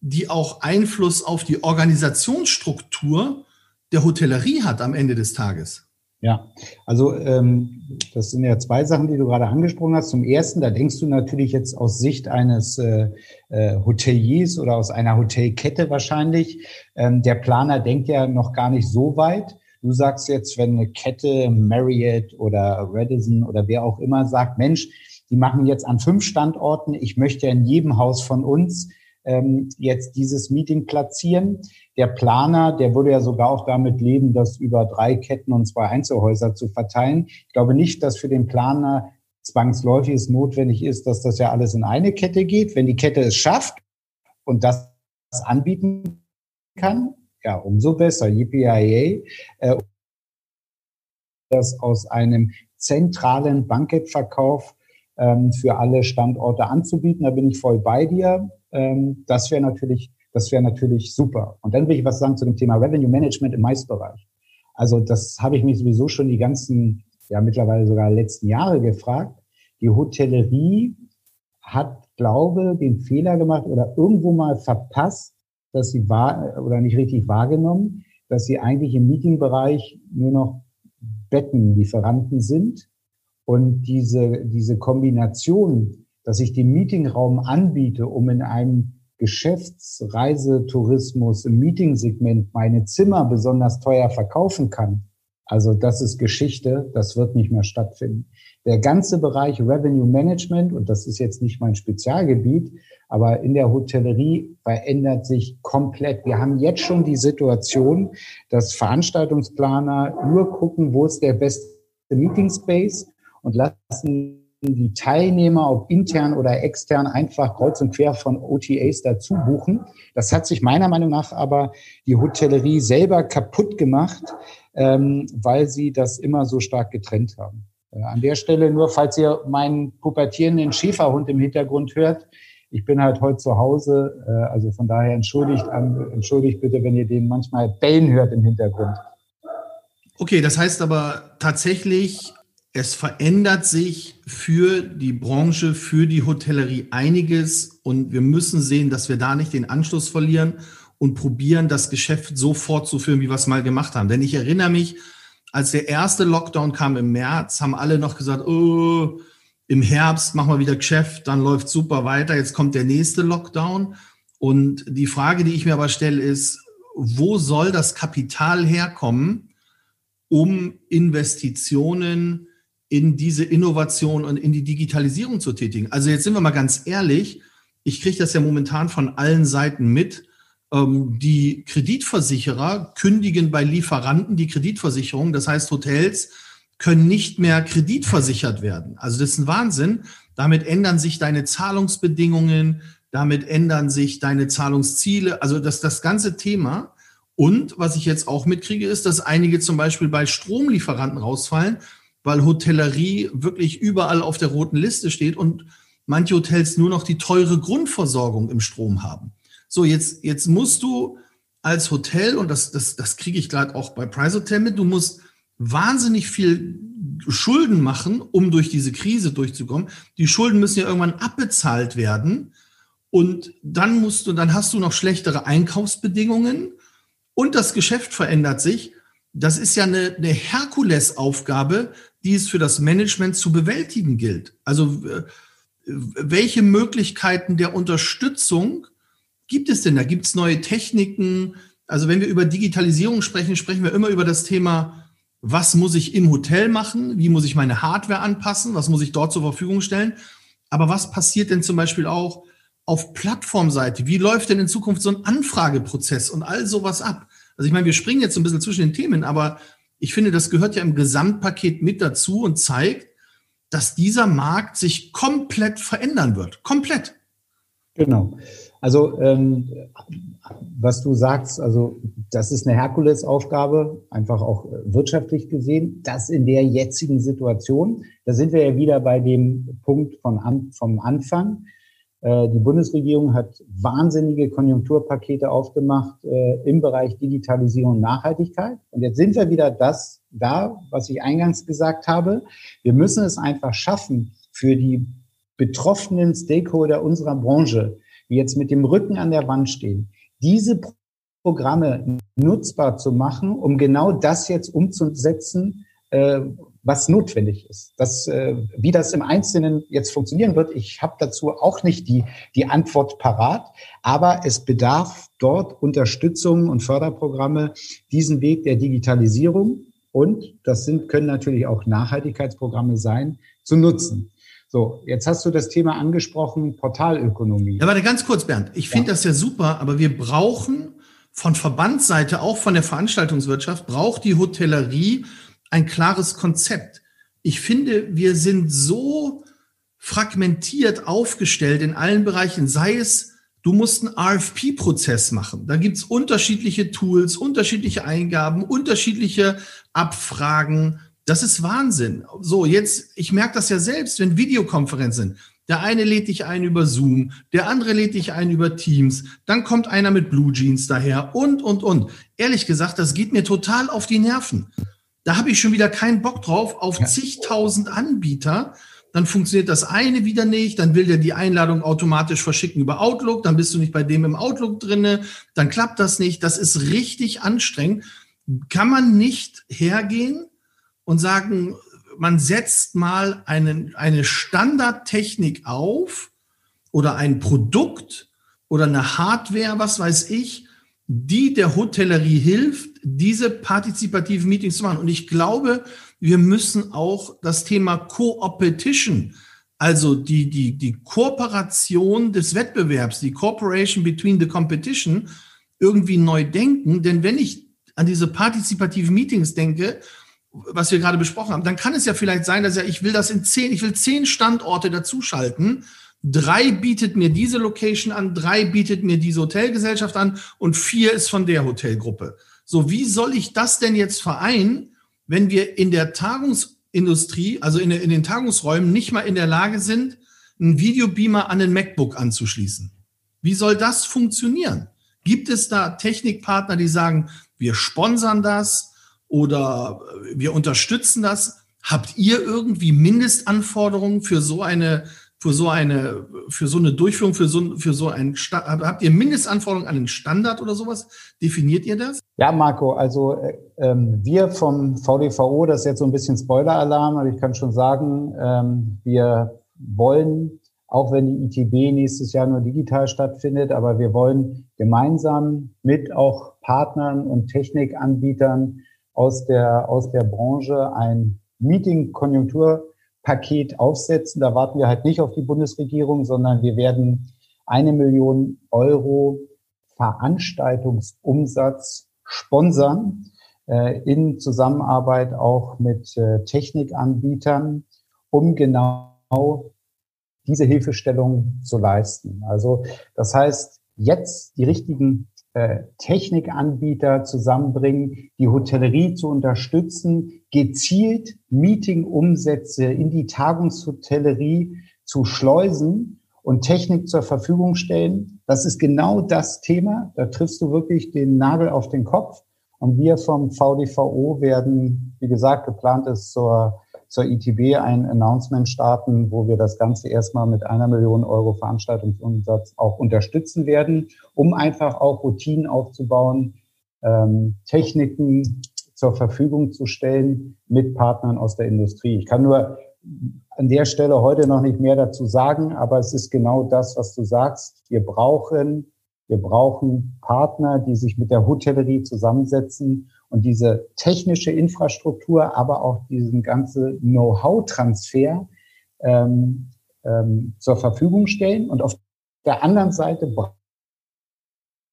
die auch Einfluss auf die Organisationsstruktur der Hotellerie hat am Ende des Tages. Ja, also ähm, das sind ja zwei Sachen, die du gerade angesprochen hast. Zum ersten, da denkst du natürlich jetzt aus Sicht eines äh, äh, Hoteliers oder aus einer Hotelkette wahrscheinlich. Ähm, der Planer denkt ja noch gar nicht so weit. Du sagst jetzt, wenn eine Kette Marriott oder Radisson oder wer auch immer sagt, Mensch, die machen jetzt an fünf Standorten, ich möchte in jedem Haus von uns ähm, jetzt dieses Meeting platzieren. Der Planer, der würde ja sogar auch damit leben, das über drei Ketten und zwei Einzelhäuser zu verteilen. Ich glaube nicht, dass für den Planer zwangsläufig es notwendig ist, dass das ja alles in eine Kette geht. Wenn die Kette es schafft und das anbieten kann, ja, umso besser. YPIA, äh, das aus einem zentralen Bankettverkauf ähm, für alle Standorte anzubieten. Da bin ich voll bei dir. Ähm, das wäre natürlich, das wäre natürlich super. Und dann will ich was sagen zu dem Thema Revenue Management im Maisbereich. Also das habe ich mich sowieso schon die ganzen, ja mittlerweile sogar letzten Jahre gefragt. Die Hotellerie hat, glaube, den Fehler gemacht oder irgendwo mal verpasst, dass sie wahr oder nicht richtig wahrgenommen, dass sie eigentlich im Meetingbereich nur noch Bettenlieferanten sind und diese, diese Kombination, dass ich den Meetingraum anbiete, um in einem Geschäftsreisetourismus im Meetingsegment meine Zimmer besonders teuer verkaufen kann. Also das ist Geschichte, das wird nicht mehr stattfinden. Der ganze Bereich Revenue Management, und das ist jetzt nicht mein Spezialgebiet, aber in der Hotellerie verändert sich komplett. Wir haben jetzt schon die Situation, dass Veranstaltungsplaner nur gucken, wo ist der beste Meeting Space und lassen die Teilnehmer, ob intern oder extern, einfach kreuz und quer von OTAs dazu buchen. Das hat sich meiner Meinung nach aber die Hotellerie selber kaputt gemacht, ähm, weil sie das immer so stark getrennt haben. Äh, an der Stelle nur, falls ihr meinen pubertierenden Schäferhund im Hintergrund hört, ich bin halt heute zu Hause, äh, also von daher entschuldigt, entschuldigt bitte, wenn ihr den manchmal bellen hört im Hintergrund. Okay, das heißt aber tatsächlich, es verändert sich für die Branche, für die Hotellerie einiges und wir müssen sehen, dass wir da nicht den Anschluss verlieren und probieren, das Geschäft so fortzuführen, wie wir es mal gemacht haben. Denn ich erinnere mich, als der erste Lockdown kam im März, haben alle noch gesagt, oh, im Herbst machen wir wieder Geschäft, dann läuft super weiter, jetzt kommt der nächste Lockdown. Und die Frage, die ich mir aber stelle, ist, wo soll das Kapital herkommen, um Investitionen in diese Innovation und in die Digitalisierung zu tätigen? Also jetzt sind wir mal ganz ehrlich, ich kriege das ja momentan von allen Seiten mit. Ähm, die Kreditversicherer kündigen bei Lieferanten die Kreditversicherung. Das heißt, Hotels können nicht mehr kreditversichert werden. Also das ist ein Wahnsinn. Damit ändern sich deine Zahlungsbedingungen, damit ändern sich deine Zahlungsziele. Also das, das ganze Thema. Und was ich jetzt auch mitkriege, ist, dass einige zum Beispiel bei Stromlieferanten rausfallen, weil Hotellerie wirklich überall auf der roten Liste steht und manche Hotels nur noch die teure Grundversorgung im Strom haben. So, jetzt, jetzt musst du als Hotel, und das, das, das kriege ich gerade auch bei Price Hotel mit, du musst wahnsinnig viel Schulden machen, um durch diese Krise durchzukommen. Die Schulden müssen ja irgendwann abbezahlt werden. Und dann musst du, dann hast du noch schlechtere Einkaufsbedingungen und das Geschäft verändert sich. Das ist ja eine, eine Herkulesaufgabe, die es für das Management zu bewältigen gilt. Also äh, welche Möglichkeiten der Unterstützung gibt es denn? Da gibt es neue Techniken. Also wenn wir über Digitalisierung sprechen, sprechen wir immer über das Thema, was muss ich im Hotel machen? Wie muss ich meine Hardware anpassen? Was muss ich dort zur Verfügung stellen? Aber was passiert denn zum Beispiel auch auf Plattformseite? Wie läuft denn in Zukunft so ein Anfrageprozess und all sowas ab? Also ich meine, wir springen jetzt ein bisschen zwischen den Themen, aber ich finde, das gehört ja im Gesamtpaket mit dazu und zeigt, dass dieser Markt sich komplett verändern wird. Komplett. Genau. Also ähm, was du sagst, also das ist eine Herkulesaufgabe, einfach auch äh, wirtschaftlich gesehen. Das in der jetzigen Situation, da sind wir ja wieder bei dem Punkt von, vom Anfang. Äh, die Bundesregierung hat wahnsinnige Konjunkturpakete aufgemacht äh, im Bereich Digitalisierung und Nachhaltigkeit. Und jetzt sind wir wieder das da, was ich eingangs gesagt habe. Wir müssen es einfach schaffen, für die betroffenen Stakeholder unserer Branche, die jetzt mit dem Rücken an der Wand stehen, diese Programme nutzbar zu machen, um genau das jetzt umzusetzen, äh, was notwendig ist. Das, äh, wie das im Einzelnen jetzt funktionieren wird, ich habe dazu auch nicht die, die Antwort parat, aber es bedarf dort Unterstützung und Förderprogramme, diesen Weg der Digitalisierung und das sind, können natürlich auch Nachhaltigkeitsprogramme sein, zu nutzen. So, jetzt hast du das Thema angesprochen, Portalökonomie. Ja, warte ganz kurz, Bernd. Ich finde ja. das ja super, aber wir brauchen von Verbandsseite, auch von der Veranstaltungswirtschaft, braucht die Hotellerie ein klares Konzept. Ich finde, wir sind so fragmentiert aufgestellt in allen Bereichen, sei es, du musst einen RFP-Prozess machen. Da gibt's unterschiedliche Tools, unterschiedliche Eingaben, unterschiedliche Abfragen. Das ist Wahnsinn. So, jetzt, ich merke das ja selbst, wenn Videokonferenzen. Der eine lädt dich ein über Zoom, der andere lädt dich ein über Teams, dann kommt einer mit Blue Jeans daher und, und, und. Ehrlich gesagt, das geht mir total auf die Nerven. Da habe ich schon wieder keinen Bock drauf auf zigtausend Anbieter. Dann funktioniert das eine wieder nicht, dann will der die Einladung automatisch verschicken über Outlook, dann bist du nicht bei dem im Outlook drinne, dann klappt das nicht. Das ist richtig anstrengend. Kann man nicht hergehen und sagen, man setzt mal einen, eine Standardtechnik auf oder ein Produkt oder eine Hardware, was weiß ich, die der Hotellerie hilft, diese partizipativen Meetings zu machen. Und ich glaube, wir müssen auch das Thema Co-Opetition, also die, die, die Kooperation des Wettbewerbs, die Cooperation between the Competition, irgendwie neu denken. Denn wenn ich an diese partizipativen Meetings denke, was wir gerade besprochen haben, dann kann es ja vielleicht sein, dass ja, ich will das in zehn, ich will zehn Standorte dazuschalten. Drei bietet mir diese Location an, drei bietet mir diese Hotelgesellschaft an und vier ist von der Hotelgruppe. So, wie soll ich das denn jetzt vereinen, wenn wir in der Tagungsindustrie, also in, in den Tagungsräumen nicht mal in der Lage sind, einen Videobeamer an den MacBook anzuschließen? Wie soll das funktionieren? Gibt es da Technikpartner, die sagen, wir sponsern das? Oder wir unterstützen das. Habt ihr irgendwie Mindestanforderungen für so eine für so eine, für so eine Durchführung, für so, für so ein, habt ihr Mindestanforderungen an den Standard oder sowas? Definiert ihr das? Ja, Marco, also äh, ähm, wir vom VDVO, das ist jetzt so ein bisschen Spoiler-Alarm, aber ich kann schon sagen, ähm, wir wollen, auch wenn die ITB nächstes Jahr nur digital stattfindet, aber wir wollen gemeinsam mit auch Partnern und Technikanbietern aus der, aus der Branche ein Meeting-Konjunkturpaket aufsetzen. Da warten wir halt nicht auf die Bundesregierung, sondern wir werden eine Million Euro Veranstaltungsumsatz sponsern äh, in Zusammenarbeit auch mit äh, Technikanbietern, um genau diese Hilfestellung zu leisten. Also das heißt, jetzt die richtigen Technikanbieter zusammenbringen, die Hotellerie zu unterstützen, gezielt Meetingumsätze in die Tagungshotellerie zu schleusen und Technik zur Verfügung stellen. Das ist genau das Thema. Da triffst du wirklich den Nagel auf den Kopf. Und wir vom VDVO werden, wie gesagt, geplant ist zur zur ITB ein Announcement starten, wo wir das Ganze erstmal mit einer Million Euro Veranstaltungsumsatz auch unterstützen werden, um einfach auch Routinen aufzubauen, ähm, Techniken zur Verfügung zu stellen mit Partnern aus der Industrie. Ich kann nur an der Stelle heute noch nicht mehr dazu sagen, aber es ist genau das, was du sagst. Wir brauchen, wir brauchen Partner, die sich mit der Hotellerie zusammensetzen und diese technische Infrastruktur, aber auch diesen ganze Know-how-Transfer ähm, ähm, zur Verfügung stellen. Und auf der anderen Seite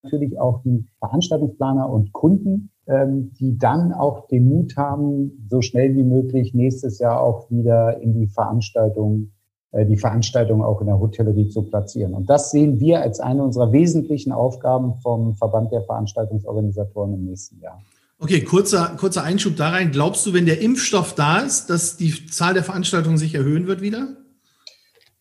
natürlich auch die Veranstaltungsplaner und Kunden, ähm, die dann auch den Mut haben, so schnell wie möglich nächstes Jahr auch wieder in die Veranstaltung äh, die Veranstaltung auch in der Hotellerie zu platzieren. Und das sehen wir als eine unserer wesentlichen Aufgaben vom Verband der Veranstaltungsorganisatoren im nächsten Jahr. Okay, kurzer, kurzer Einschub da rein. Glaubst du, wenn der Impfstoff da ist, dass die Zahl der Veranstaltungen sich erhöhen wird wieder?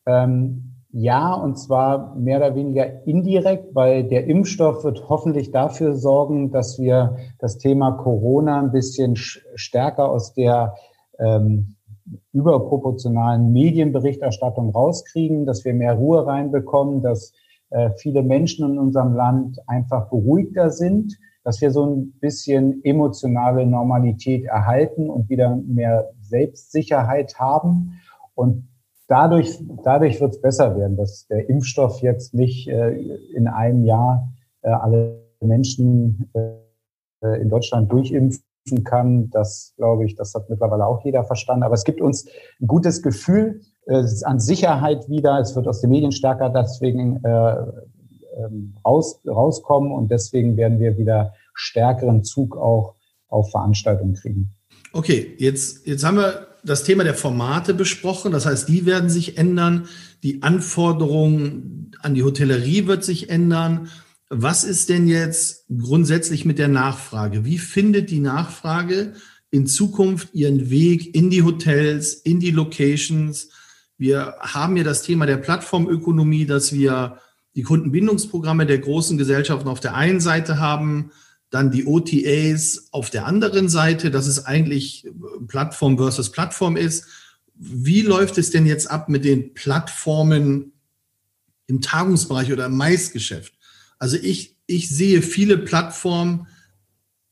Ähm, ja, und zwar mehr oder weniger indirekt, weil der Impfstoff wird hoffentlich dafür sorgen, dass wir das Thema Corona ein bisschen stärker aus der ähm, überproportionalen Medienberichterstattung rauskriegen, dass wir mehr Ruhe reinbekommen, dass äh, viele Menschen in unserem Land einfach beruhigter sind dass wir so ein bisschen emotionale Normalität erhalten und wieder mehr Selbstsicherheit haben. Und dadurch, dadurch wird es besser werden, dass der Impfstoff jetzt nicht äh, in einem Jahr äh, alle Menschen äh, in Deutschland durchimpfen kann. Das glaube ich, das hat mittlerweile auch jeder verstanden. Aber es gibt uns ein gutes Gefühl äh, an Sicherheit wieder. Es wird aus den Medien stärker deswegen äh, raus, rauskommen und deswegen werden wir wieder stärkeren Zug auch auf Veranstaltungen kriegen. Okay, jetzt, jetzt haben wir das Thema der Formate besprochen. Das heißt, die werden sich ändern. Die Anforderungen an die Hotellerie wird sich ändern. Was ist denn jetzt grundsätzlich mit der Nachfrage? Wie findet die Nachfrage in Zukunft ihren Weg in die Hotels, in die Locations? Wir haben ja das Thema der Plattformökonomie, dass wir die Kundenbindungsprogramme der großen Gesellschaften auf der einen Seite haben, dann die OTAs auf der anderen Seite, dass es eigentlich Plattform versus Plattform ist. Wie läuft es denn jetzt ab mit den Plattformen im Tagungsbereich oder im Maisgeschäft? Also ich, ich sehe viele Plattformen,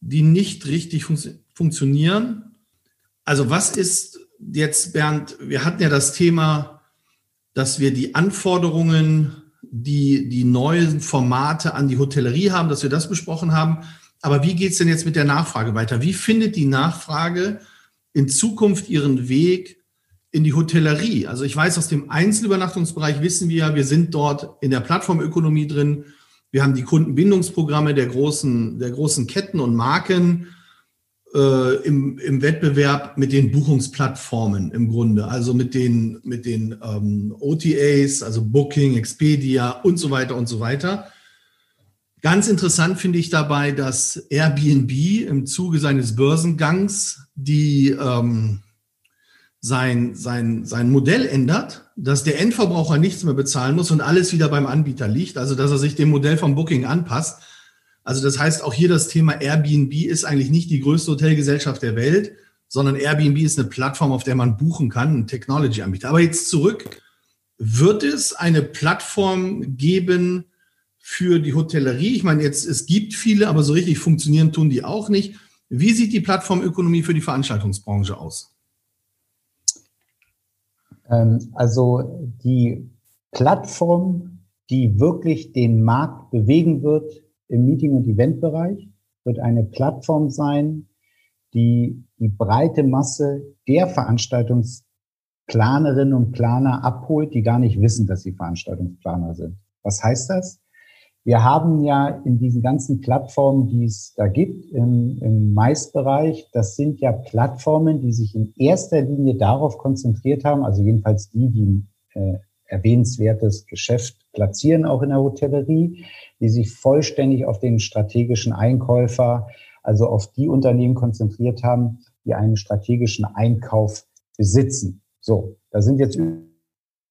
die nicht richtig fun funktionieren. Also was ist jetzt, Bernd, wir hatten ja das Thema, dass wir die Anforderungen die die neuen Formate an die Hotellerie haben, dass wir das besprochen haben. Aber wie geht es denn jetzt mit der Nachfrage weiter? Wie findet die Nachfrage in Zukunft ihren Weg in die Hotellerie? Also ich weiß, aus dem Einzelübernachtungsbereich wissen wir, wir sind dort in der Plattformökonomie drin. Wir haben die Kundenbindungsprogramme der großen, der großen Ketten und Marken äh, im, im Wettbewerb mit den Buchungsplattformen im Grunde, also mit den, mit den ähm, OTAs, also Booking, Expedia und so weiter und so weiter. Ganz interessant finde ich dabei, dass Airbnb im Zuge seines Börsengangs die ähm, sein, sein, sein Modell ändert, dass der Endverbraucher nichts mehr bezahlen muss und alles wieder beim Anbieter liegt, also dass er sich dem Modell vom Booking anpasst. Also das heißt, auch hier das Thema Airbnb ist eigentlich nicht die größte Hotelgesellschaft der Welt, sondern Airbnb ist eine Plattform, auf der man buchen kann, ein Technology-Anbieter. Aber jetzt zurück. Wird es eine Plattform geben für die Hotellerie? Ich meine, jetzt, es gibt viele, aber so richtig funktionieren tun die auch nicht. Wie sieht die Plattformökonomie für die Veranstaltungsbranche aus? Ähm, also die Plattform, die wirklich den Markt bewegen wird im Meeting- und Eventbereich, wird eine Plattform sein, die die breite Masse der Veranstaltungsplanerinnen und Planer abholt, die gar nicht wissen, dass sie Veranstaltungsplaner sind. Was heißt das? Wir haben ja in diesen ganzen Plattformen, die es da gibt im, im Mais-Bereich, das sind ja Plattformen, die sich in erster Linie darauf konzentriert haben, also jedenfalls die, die äh, erwähnenswertes Geschäft platzieren, auch in der Hotellerie, die sich vollständig auf den strategischen Einkäufer, also auf die Unternehmen konzentriert haben, die einen strategischen Einkauf besitzen. So, da sind jetzt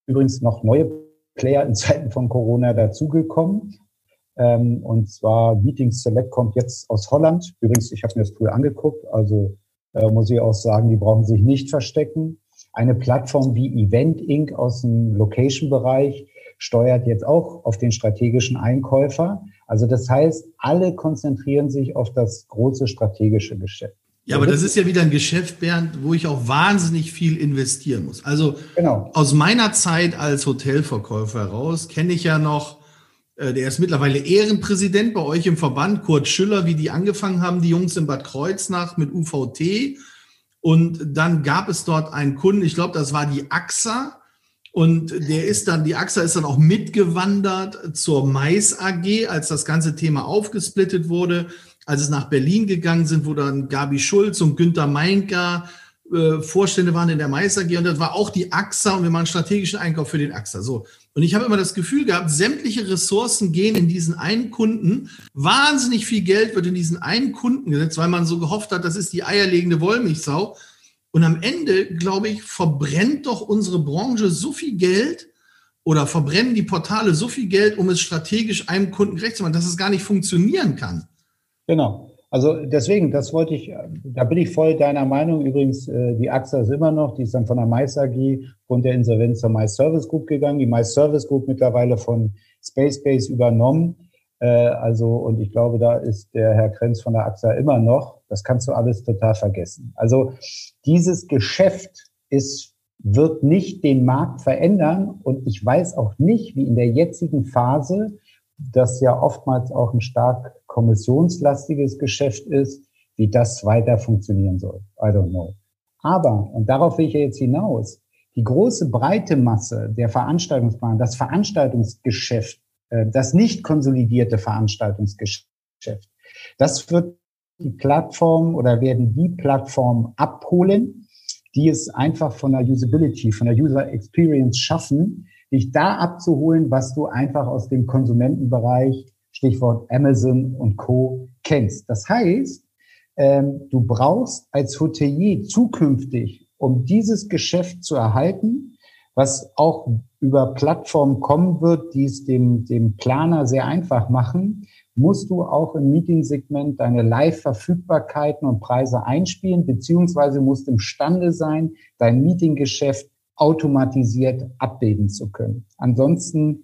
übrigens noch neue Player in Zeiten von Corona dazugekommen. Ähm, und zwar Meetings Select kommt jetzt aus Holland. Übrigens, ich habe mir das Tool angeguckt, also äh, muss ich auch sagen, die brauchen sich nicht verstecken. Eine Plattform wie Event Inc. aus dem Location-Bereich steuert jetzt auch auf den strategischen Einkäufer. Also das heißt, alle konzentrieren sich auf das große strategische Geschäft. Ja, aber das ist ja wieder ein Geschäft, Bernd, wo ich auch wahnsinnig viel investieren muss. Also genau. aus meiner Zeit als Hotelverkäufer heraus kenne ich ja noch äh, der ist mittlerweile Ehrenpräsident bei euch im Verband, Kurt Schüller, wie die angefangen haben, die Jungs in Bad Kreuznach mit UVT. Und dann gab es dort einen Kunden, ich glaube, das war die AXA. Und der ist dann, die AXA ist dann auch mitgewandert zur Mais AG, als das ganze Thema aufgesplittet wurde, als es nach Berlin gegangen sind, wo dann Gabi Schulz und Günter Meinker äh, Vorstände waren in der Mais AG und das war auch die AXA und wir machen strategischen Einkauf für den AXA. So. Und ich habe immer das Gefühl gehabt, sämtliche Ressourcen gehen in diesen einen Kunden. Wahnsinnig viel Geld wird in diesen einen Kunden gesetzt, weil man so gehofft hat, das ist die eierlegende Wollmilchsau. Und am Ende, glaube ich, verbrennt doch unsere Branche so viel Geld oder verbrennen die Portale so viel Geld, um es strategisch einem Kunden gerecht zu machen, dass es gar nicht funktionieren kann. Genau. Also deswegen, das wollte ich, da bin ich voll deiner Meinung. Übrigens, äh, die AXA ist immer noch, die ist dann von der Mais AG und der Insolvenz zur Mais Service Group gegangen. Die Mais Service Group mittlerweile von Space Base übernommen. Äh, also, und ich glaube, da ist der Herr Krenz von der AXA immer noch. Das kannst du alles total vergessen. Also, dieses Geschäft ist, wird nicht den Markt verändern. Und ich weiß auch nicht, wie in der jetzigen Phase das ja oftmals auch ein stark kommissionslastiges Geschäft ist, wie das weiter funktionieren soll. I don't know. Aber, und darauf will ich ja jetzt hinaus, die große breite Masse der Veranstaltungsplaner, das Veranstaltungsgeschäft, das nicht konsolidierte Veranstaltungsgeschäft, das wird die Plattform oder werden die Plattformen abholen, die es einfach von der Usability, von der User Experience schaffen, dich da abzuholen, was du einfach aus dem Konsumentenbereich, Stichwort Amazon und Co. kennst. Das heißt, ähm, du brauchst als Hotelier zukünftig, um dieses Geschäft zu erhalten, was auch über Plattformen kommen wird, die es dem, dem Planer sehr einfach machen, musst du auch im Meetingsegment deine Live-Verfügbarkeiten und Preise einspielen, beziehungsweise musst imstande sein, dein Meetinggeschäft automatisiert abbilden zu können. Ansonsten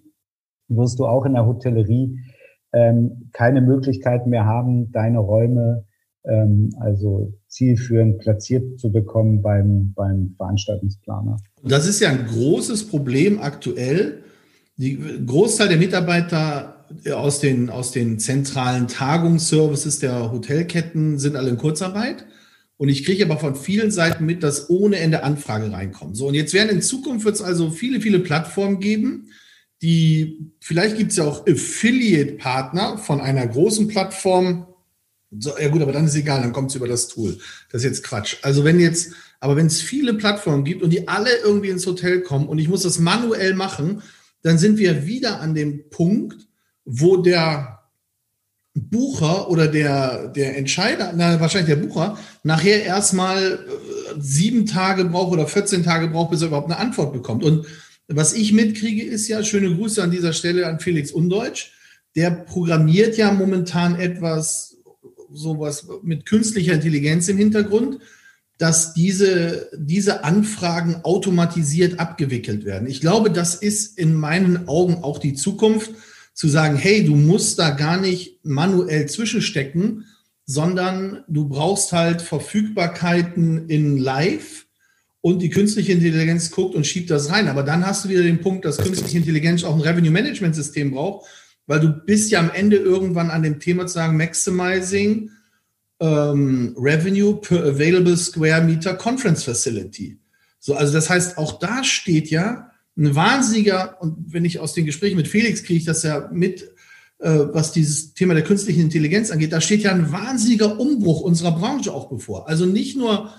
wirst du auch in der Hotellerie ähm, keine Möglichkeit mehr haben, deine Räume ähm, also zielführend platziert zu bekommen beim, beim Veranstaltungsplaner. Das ist ja ein großes Problem aktuell. Die Großteil der Mitarbeiter aus den, aus den zentralen Tagungsservices der Hotelketten sind alle in Kurzarbeit. Und ich kriege aber von vielen Seiten mit, dass ohne Ende Anfrage reinkommen. So, und jetzt werden in Zukunft wird es also viele, viele Plattformen geben, die, vielleicht gibt es ja auch Affiliate-Partner von einer großen Plattform. So, ja gut, aber dann ist egal, dann kommt es über das Tool. Das ist jetzt Quatsch. Also wenn jetzt, aber wenn es viele Plattformen gibt und die alle irgendwie ins Hotel kommen und ich muss das manuell machen, dann sind wir wieder an dem Punkt, wo der Bucher oder der, der Entscheider, na, wahrscheinlich der Bucher, nachher erstmal äh, sieben Tage braucht oder 14 Tage braucht, bis er überhaupt eine Antwort bekommt. Und was ich mitkriege, ist ja, schöne Grüße an dieser Stelle an Felix Undeutsch, der programmiert ja momentan etwas, sowas mit künstlicher Intelligenz im Hintergrund. dass diese, diese Anfragen automatisiert abgewickelt werden. Ich glaube, das ist in meinen Augen auch die Zukunft, zu sagen, hey, du musst da gar nicht manuell zwischenstecken, sondern du brauchst halt Verfügbarkeiten in Live und die künstliche Intelligenz guckt und schiebt das rein. Aber dann hast du wieder den Punkt, dass künstliche Intelligenz auch ein Revenue Management System braucht, weil du bist ja am Ende irgendwann an dem Thema zu sagen, Maximizing ähm, Revenue per Available Square Meter Conference Facility. So, also das heißt, auch da steht ja ein wahnsinniger, und wenn ich aus den Gesprächen mit Felix kriege ich das ja mit, äh, was dieses Thema der künstlichen Intelligenz angeht, da steht ja ein wahnsinniger Umbruch unserer Branche auch bevor. Also nicht nur,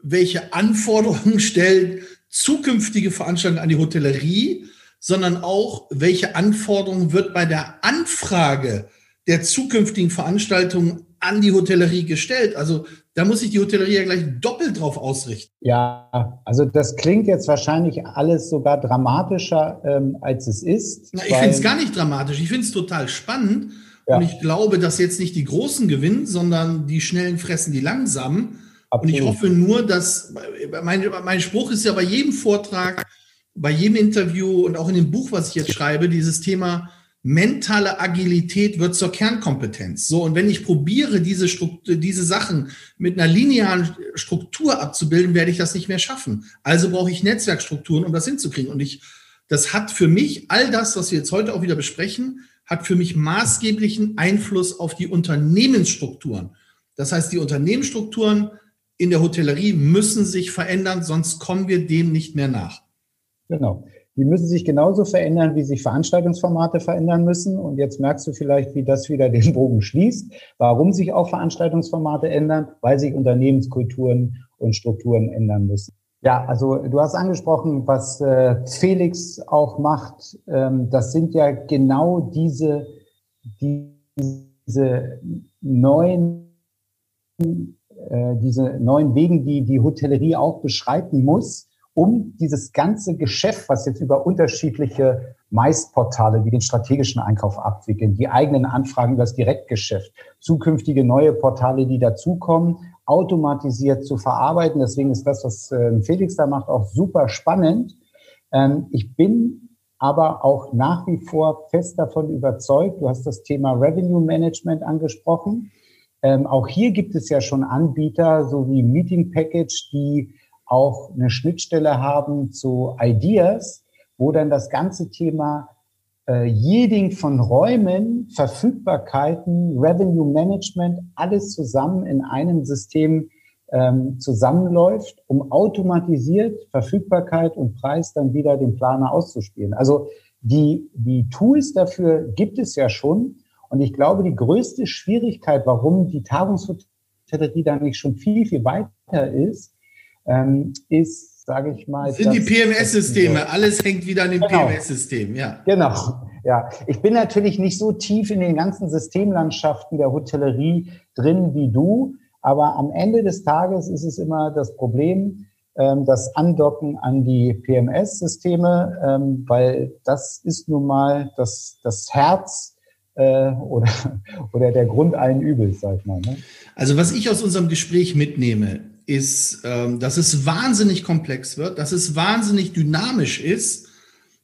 welche Anforderungen stellt zukünftige Veranstaltungen an die Hotellerie, sondern auch, welche Anforderungen wird bei der Anfrage der zukünftigen Veranstaltungen an die Hotellerie gestellt. Also da muss sich die Hotellerie ja gleich doppelt drauf ausrichten. Ja, also das klingt jetzt wahrscheinlich alles sogar dramatischer, ähm, als es ist. Na, ich finde es gar nicht dramatisch. Ich finde es total spannend. Ja. Und ich glaube, dass jetzt nicht die Großen gewinnen, sondern die Schnellen fressen die Langsamen. Absolut. Und ich hoffe nur, dass mein, mein Spruch ist ja bei jedem Vortrag, bei jedem Interview und auch in dem Buch, was ich jetzt schreibe, dieses Thema mentale Agilität wird zur Kernkompetenz. So, und wenn ich probiere, diese, Struktur, diese Sachen mit einer linearen Struktur abzubilden, werde ich das nicht mehr schaffen. Also brauche ich Netzwerkstrukturen, um das hinzukriegen. Und ich, das hat für mich, all das, was wir jetzt heute auch wieder besprechen, hat für mich maßgeblichen Einfluss auf die Unternehmensstrukturen. Das heißt, die Unternehmensstrukturen in der Hotellerie müssen sich verändern, sonst kommen wir dem nicht mehr nach. Genau. Die müssen sich genauso verändern, wie sich Veranstaltungsformate verändern müssen. Und jetzt merkst du vielleicht, wie das wieder den Bogen schließt. Warum sich auch Veranstaltungsformate ändern? Weil sich Unternehmenskulturen und Strukturen ändern müssen. Ja, also du hast angesprochen, was äh, Felix auch macht. Ähm, das sind ja genau diese, diese neuen, äh, diese neuen Wegen, die die Hotellerie auch beschreiten muss um dieses ganze Geschäft, was jetzt über unterschiedliche Meisterportale wie den strategischen Einkauf abwickeln, die eigenen Anfragen über das Direktgeschäft, zukünftige neue Portale, die dazukommen, automatisiert zu verarbeiten. Deswegen ist das, was ähm, Felix da macht, auch super spannend. Ähm, ich bin aber auch nach wie vor fest davon überzeugt, du hast das Thema Revenue Management angesprochen. Ähm, auch hier gibt es ja schon Anbieter, so wie Meeting Package, die auch eine Schnittstelle haben zu Ideas, wo dann das ganze Thema äh, Yielding von Räumen, Verfügbarkeiten, Revenue Management, alles zusammen in einem System ähm, zusammenläuft, um automatisiert Verfügbarkeit und Preis dann wieder dem Planer auszuspielen. Also die, die Tools dafür gibt es ja schon. Und ich glaube, die größte Schwierigkeit, warum die Tagungshotellerie da nicht schon viel, viel weiter ist, ähm, ist, sage ich mal. Sind die PMS-Systeme. Alles hängt wieder an dem genau. PMS-System, ja. Genau. Ja, ich bin natürlich nicht so tief in den ganzen Systemlandschaften der Hotellerie drin wie du, aber am Ende des Tages ist es immer das Problem, ähm, das Andocken an die PMS-Systeme, ähm, weil das ist nun mal das, das Herz äh, oder, oder der Grund allen Übels, sag ich mal. Ne? Also was ich aus unserem Gespräch mitnehme, ist, ähm, dass es wahnsinnig komplex wird, dass es wahnsinnig dynamisch ist,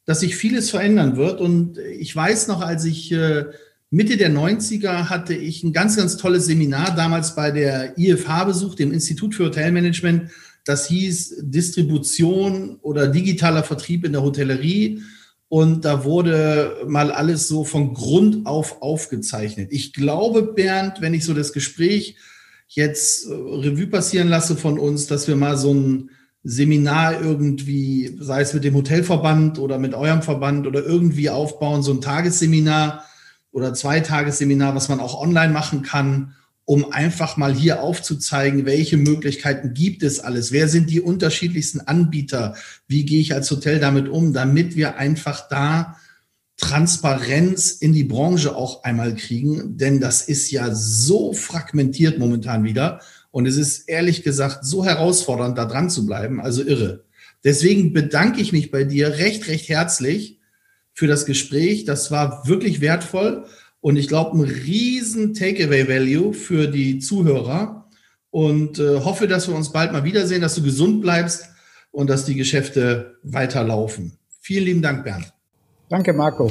dass sich vieles verändern wird. Und ich weiß noch, als ich äh, Mitte der 90er hatte ich ein ganz, ganz tolles Seminar damals bei der IFH besucht, dem Institut für Hotelmanagement. Das hieß Distribution oder digitaler Vertrieb in der Hotellerie. Und da wurde mal alles so von Grund auf aufgezeichnet. Ich glaube, Bernd, wenn ich so das Gespräch jetzt äh, Revue passieren lasse von uns, dass wir mal so ein Seminar irgendwie, sei es mit dem Hotelverband oder mit eurem Verband oder irgendwie aufbauen, so ein Tagesseminar oder Zweitagesseminar, was man auch online machen kann, um einfach mal hier aufzuzeigen, welche Möglichkeiten gibt es alles, wer sind die unterschiedlichsten Anbieter, wie gehe ich als Hotel damit um, damit wir einfach da Transparenz in die Branche auch einmal kriegen, denn das ist ja so fragmentiert momentan wieder und es ist ehrlich gesagt so herausfordernd, da dran zu bleiben, also irre. Deswegen bedanke ich mich bei dir recht, recht herzlich für das Gespräch. Das war wirklich wertvoll und ich glaube, ein riesen Takeaway-Value für die Zuhörer. und äh, hoffe, dass wir uns bald mal wiedersehen, dass du gesund bleibst und dass die Geschäfte weiterlaufen. Vielen lieben Dank, Bernd. Danke, Marco.